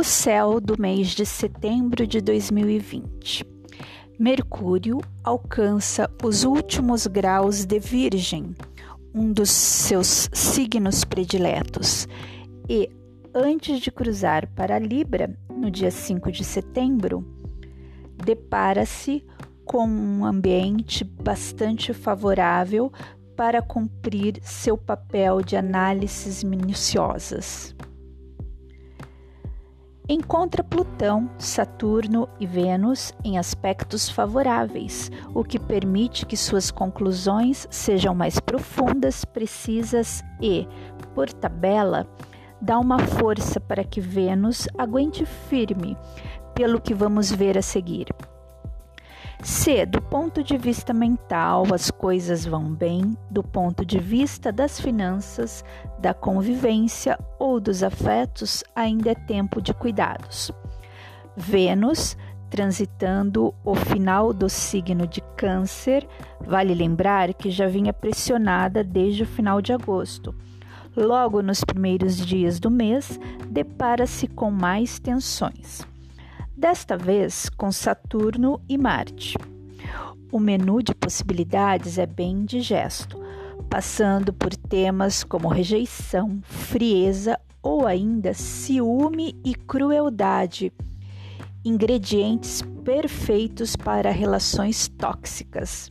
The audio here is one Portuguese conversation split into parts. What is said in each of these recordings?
O céu do mês de setembro de 2020. Mercúrio alcança os últimos graus de Virgem, um dos seus signos prediletos, e antes de cruzar para Libra, no dia 5 de setembro, depara-se com um ambiente bastante favorável para cumprir seu papel de análises minuciosas. Encontra Plutão, Saturno e Vênus em aspectos favoráveis, o que permite que suas conclusões sejam mais profundas, precisas e, por tabela, dá uma força para que Vênus aguente firme, pelo que vamos ver a seguir. Se, do ponto de vista mental, as coisas vão bem, do ponto de vista das finanças, da convivência ou dos afetos, ainda é tempo de cuidados. Vênus, transitando o final do signo de Câncer, vale lembrar que já vinha pressionada desde o final de agosto. Logo nos primeiros dias do mês, depara-se com mais tensões desta vez com Saturno e Marte. O menu de possibilidades é bem digesto, passando por temas como rejeição, frieza ou ainda ciúme e crueldade, ingredientes perfeitos para relações tóxicas.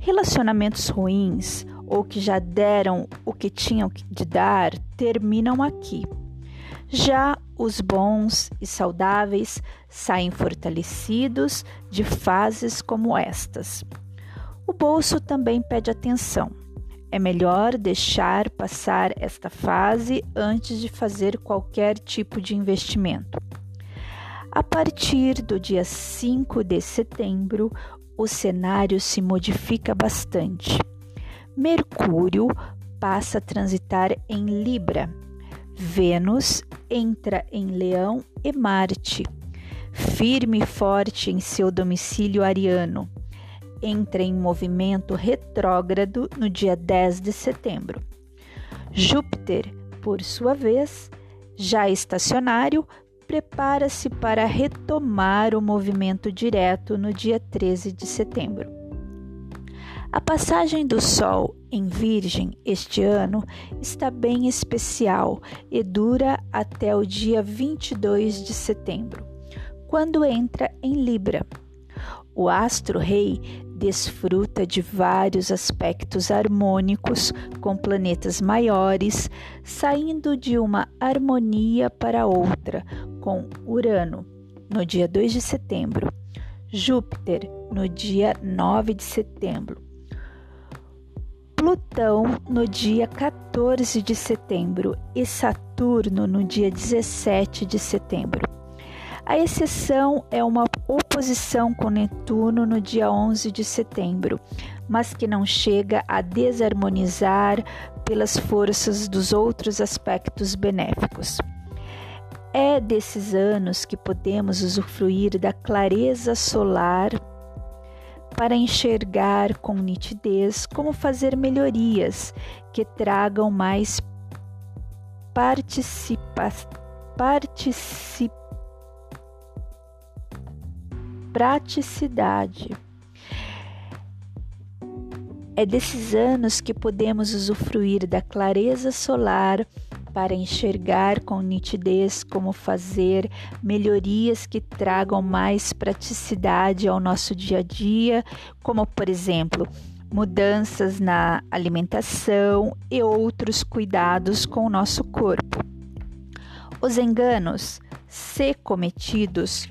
Relacionamentos ruins ou que já deram o que tinham de dar terminam aqui. Já os bons e saudáveis saem fortalecidos de fases como estas. O bolso também pede atenção. É melhor deixar passar esta fase antes de fazer qualquer tipo de investimento. A partir do dia 5 de setembro, o cenário se modifica bastante. Mercúrio passa a transitar em Libra Vênus entra em Leão e Marte, firme e forte em seu domicílio ariano, entra em movimento retrógrado no dia 10 de setembro. Júpiter, por sua vez, já estacionário, prepara-se para retomar o movimento direto no dia 13 de setembro. A passagem do Sol em Virgem este ano está bem especial e dura até o dia 22 de setembro, quando entra em Libra. O astro-rei desfruta de vários aspectos harmônicos com planetas maiores, saindo de uma harmonia para outra com Urano no dia 2 de setembro, Júpiter no dia 9 de setembro Plutão no dia 14 de setembro e Saturno no dia 17 de setembro. A exceção é uma oposição com Netuno no dia 11 de setembro, mas que não chega a desarmonizar pelas forças dos outros aspectos benéficos. É desses anos que podemos usufruir da clareza solar para enxergar com nitidez como fazer melhorias que tragam mais participa, particip, praticidade. É desses anos que podemos usufruir da clareza solar para enxergar com nitidez como fazer melhorias que tragam mais praticidade ao nosso dia a dia, como por exemplo, mudanças na alimentação e outros cuidados com o nosso corpo. Os enganos, se cometidos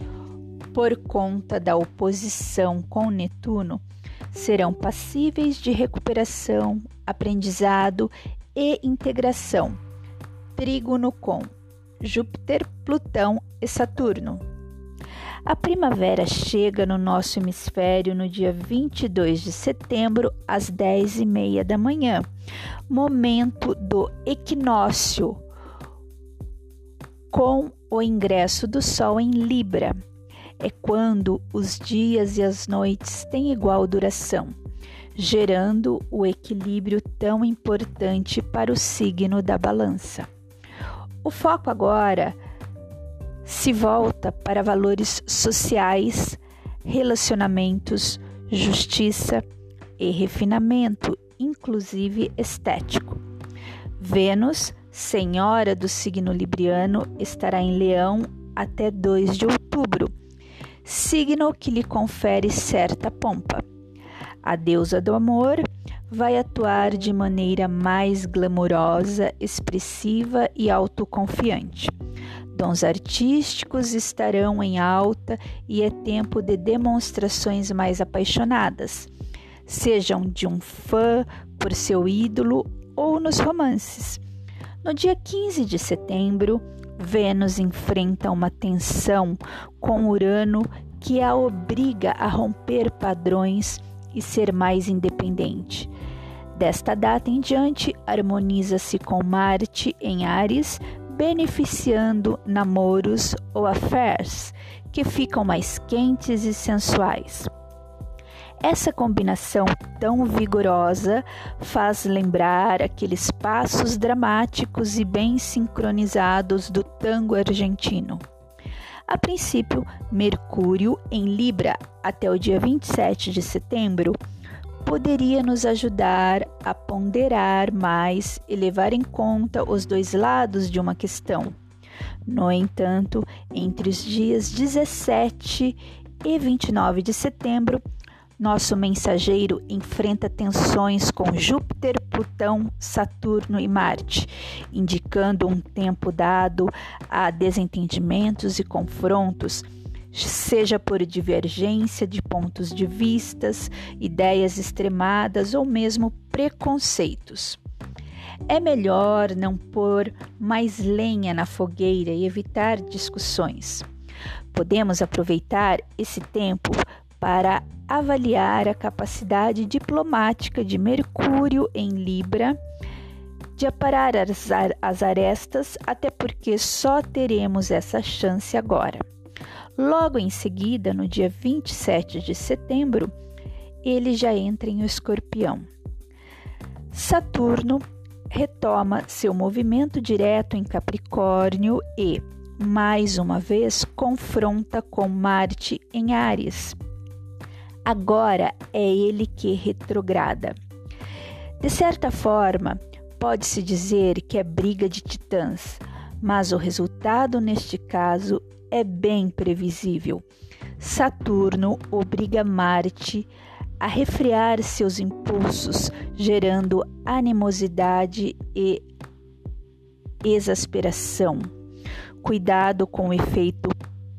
por conta da oposição com Netuno, serão passíveis de recuperação, aprendizado e integração trígono com Júpiter, Plutão e Saturno. A primavera chega no nosso hemisfério no dia 22 de setembro, às 10 e meia da manhã, momento do equinócio, com o ingresso do Sol em Libra. É quando os dias e as noites têm igual duração, gerando o equilíbrio tão importante para o signo da balança. O foco agora se volta para valores sociais, relacionamentos, justiça e refinamento, inclusive estético. Vênus, senhora do signo libriano, estará em Leão até 2 de outubro, signo que lhe confere certa pompa. A deusa do amor vai atuar de maneira mais glamourosa, expressiva e autoconfiante. Dons artísticos estarão em alta e é tempo de demonstrações mais apaixonadas, sejam de um fã por seu ídolo ou nos romances. No dia 15 de setembro, Vênus enfrenta uma tensão com Urano que a obriga a romper padrões e ser mais independente. Desta data em diante, harmoniza-se com Marte em Ares, beneficiando namoros ou affairs que ficam mais quentes e sensuais. Essa combinação tão vigorosa faz lembrar aqueles passos dramáticos e bem sincronizados do tango argentino. A princípio, Mercúrio em Libra até o dia 27 de setembro poderia nos ajudar a ponderar mais e levar em conta os dois lados de uma questão. No entanto, entre os dias 17 e 29 de setembro, nosso mensageiro enfrenta tensões com Júpiter, Plutão, Saturno e Marte, indicando um tempo dado a desentendimentos e confrontos, seja por divergência de pontos de vistas, ideias extremadas ou mesmo preconceitos. É melhor não pôr mais lenha na fogueira e evitar discussões. Podemos aproveitar esse tempo para avaliar a capacidade diplomática de Mercúrio em Libra de aparar as, as arestas, até porque só teremos essa chance agora. Logo em seguida, no dia 27 de setembro, ele já entra em Escorpião. Saturno retoma seu movimento direto em Capricórnio e, mais uma vez, confronta com Marte em Ares agora é ele que retrograda. De certa forma, pode-se dizer que é briga de titãs, mas o resultado neste caso é bem previsível. Saturno obriga Marte a refrear seus impulsos, gerando animosidade e exasperação. Cuidado com o efeito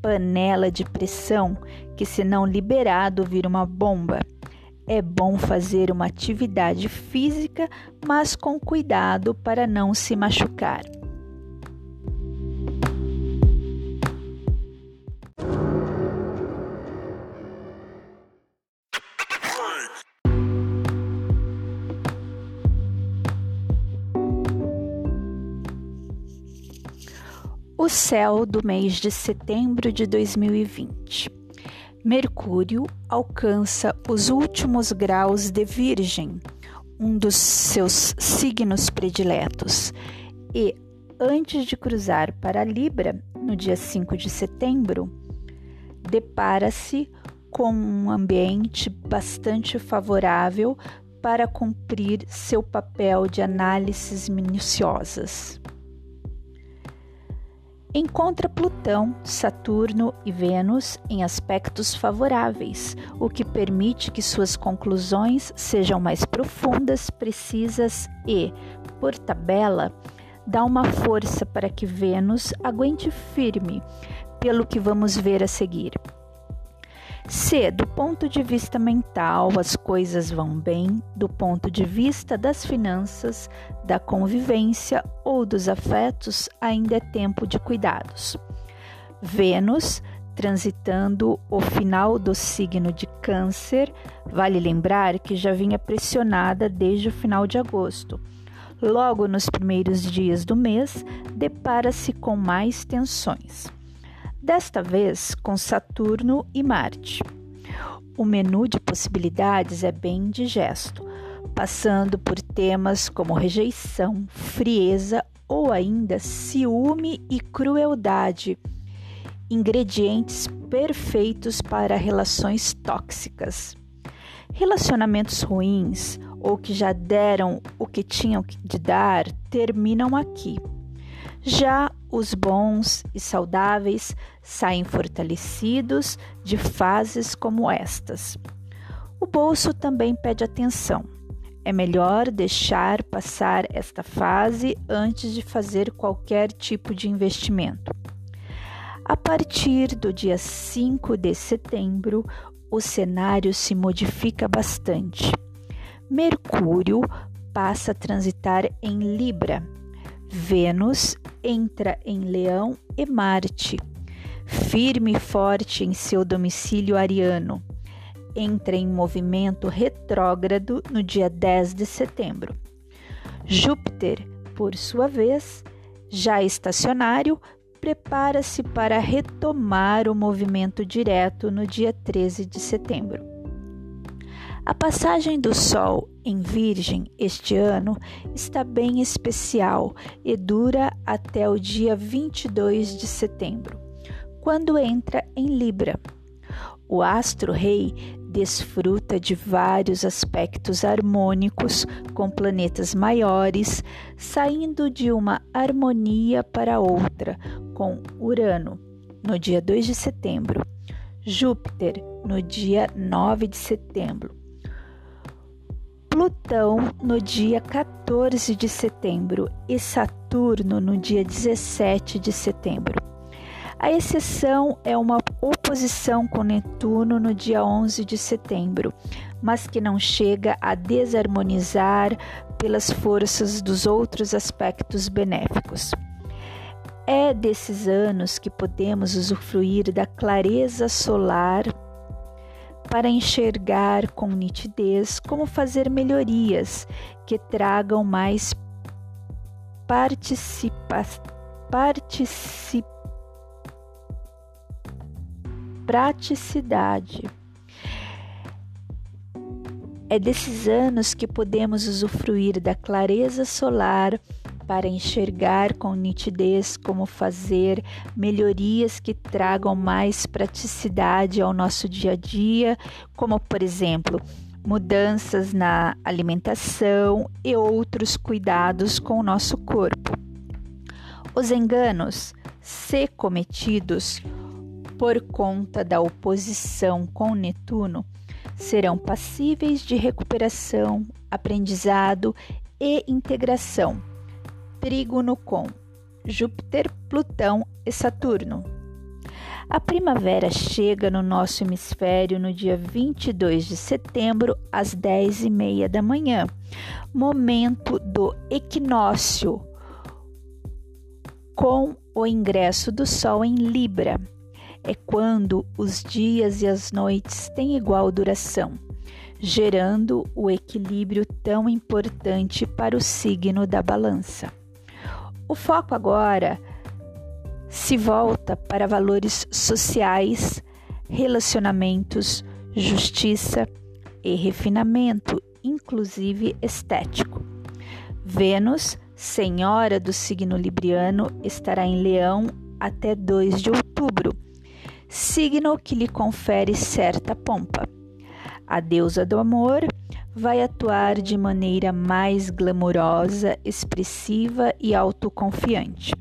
panela de pressão que, se não liberado, vira uma bomba. É bom fazer uma atividade física, mas com cuidado para não se machucar. O céu do mês de setembro de 2020. Mercúrio alcança os últimos graus de Virgem, um dos seus signos prediletos, e antes de cruzar para Libra, no dia 5 de setembro, depara-se com um ambiente bastante favorável para cumprir seu papel de análises minuciosas. Encontra Plutão, Saturno e Vênus em aspectos favoráveis, o que permite que suas conclusões sejam mais profundas, precisas e, por tabela, dá uma força para que Vênus aguente firme, pelo que vamos ver a seguir. Se, do ponto de vista mental, as coisas vão bem, do ponto de vista das finanças, da convivência ou dos afetos, ainda é tempo de cuidados. Vênus, transitando o final do signo de Câncer, vale lembrar que já vinha pressionada desde o final de agosto. Logo nos primeiros dias do mês, depara-se com mais tensões desta vez com Saturno e Marte. O menu de possibilidades é bem digesto, passando por temas como rejeição, frieza ou ainda ciúme e crueldade, ingredientes perfeitos para relações tóxicas. Relacionamentos ruins ou que já deram o que tinham de dar terminam aqui. Já os bons e saudáveis saem fortalecidos de fases como estas. O bolso também pede atenção. É melhor deixar passar esta fase antes de fazer qualquer tipo de investimento. A partir do dia 5 de setembro, o cenário se modifica bastante. Mercúrio passa a transitar em Libra, Vênus entra em Leão e Marte, firme e forte em seu domicílio ariano, entra em movimento retrógrado no dia 10 de setembro. Júpiter, por sua vez, já estacionário, prepara-se para retomar o movimento direto no dia 13 de setembro. A passagem do Sol em Virgem este ano está bem especial e dura até o dia 22 de setembro, quando entra em Libra. O astro-rei desfruta de vários aspectos harmônicos com planetas maiores, saindo de uma harmonia para outra com Urano no dia 2 de setembro, Júpiter no dia 9 de setembro, Plutão no dia 14 de setembro e Saturno no dia 17 de setembro. A exceção é uma oposição com Netuno no dia 11 de setembro, mas que não chega a desarmonizar pelas forças dos outros aspectos benéficos. É desses anos que podemos usufruir da clareza solar para enxergar com nitidez como fazer melhorias que tragam mais participa participa praticidade. É desses anos que podemos usufruir da clareza solar para enxergar com nitidez como fazer melhorias que tragam mais praticidade ao nosso dia a dia, como, por exemplo, mudanças na alimentação e outros cuidados com o nosso corpo. Os enganos, se cometidos, por conta da oposição com Netuno, serão passíveis de recuperação, aprendizado e integração. Trígono com Júpiter, Plutão e Saturno. A primavera chega no nosso hemisfério no dia 22 de setembro, às 10 e meia da manhã, momento do equinócio, com o ingresso do Sol em Libra é quando os dias e as noites têm igual duração, gerando o equilíbrio tão importante para o signo da balança. O foco agora se volta para valores sociais, relacionamentos, justiça e refinamento, inclusive estético. Vênus, senhora do signo libriano, estará em Leão até 2 de outubro signo que lhe confere certa pompa. A deusa do amor vai atuar de maneira mais glamourosa, expressiva e autoconfiante.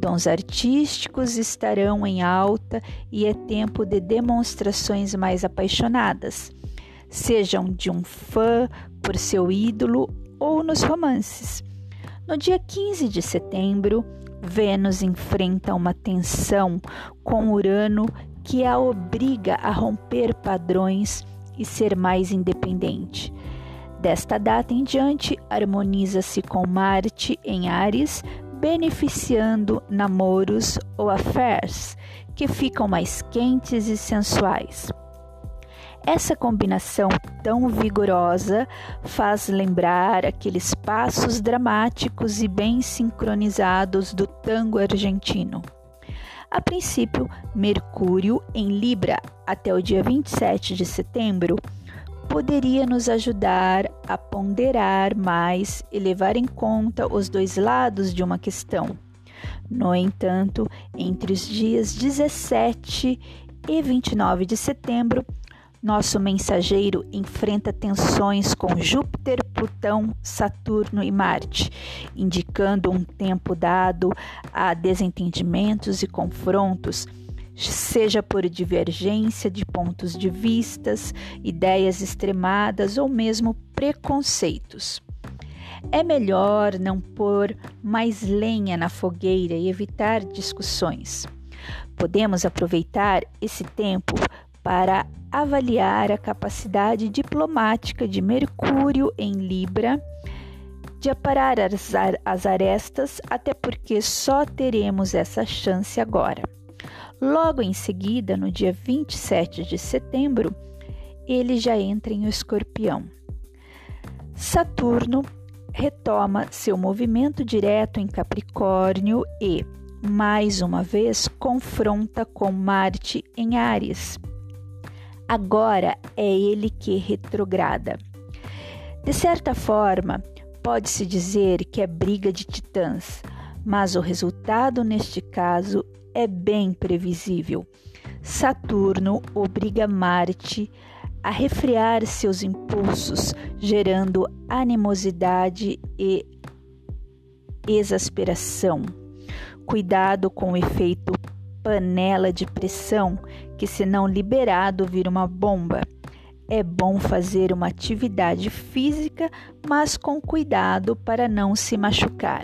Dons artísticos estarão em alta e é tempo de demonstrações mais apaixonadas, sejam de um fã por seu ídolo ou nos romances. No dia 15 de setembro, Vênus enfrenta uma tensão com Urano que a obriga a romper padrões e ser mais independente. Desta data em diante, harmoniza-se com Marte em Ares, beneficiando namoros ou affairs que ficam mais quentes e sensuais. Essa combinação tão vigorosa faz lembrar aqueles passos dramáticos e bem sincronizados do tango argentino. A princípio, Mercúrio em Libra até o dia 27 de setembro poderia nos ajudar a ponderar mais e levar em conta os dois lados de uma questão. No entanto, entre os dias 17 e 29 de setembro, nosso mensageiro enfrenta tensões com Júpiter, Plutão, Saturno e Marte, indicando um tempo dado a desentendimentos e confrontos, seja por divergência de pontos de vistas, ideias extremadas ou mesmo preconceitos. É melhor não pôr mais lenha na fogueira e evitar discussões. Podemos aproveitar esse tempo para avaliar a capacidade diplomática de Mercúrio em Libra de aparar as, as arestas, até porque só teremos essa chance agora. Logo em seguida, no dia 27 de setembro, ele já entra em Escorpião. Saturno retoma seu movimento direto em Capricórnio e, mais uma vez, confronta com Marte em Áries. Agora é ele que retrograda. De certa forma, pode-se dizer que é briga de titãs, mas o resultado neste caso é bem previsível. Saturno obriga Marte a refrear seus impulsos, gerando animosidade e exasperação. Cuidado com o efeito panela de pressão, que se não liberado vira uma bomba. É bom fazer uma atividade física, mas com cuidado para não se machucar.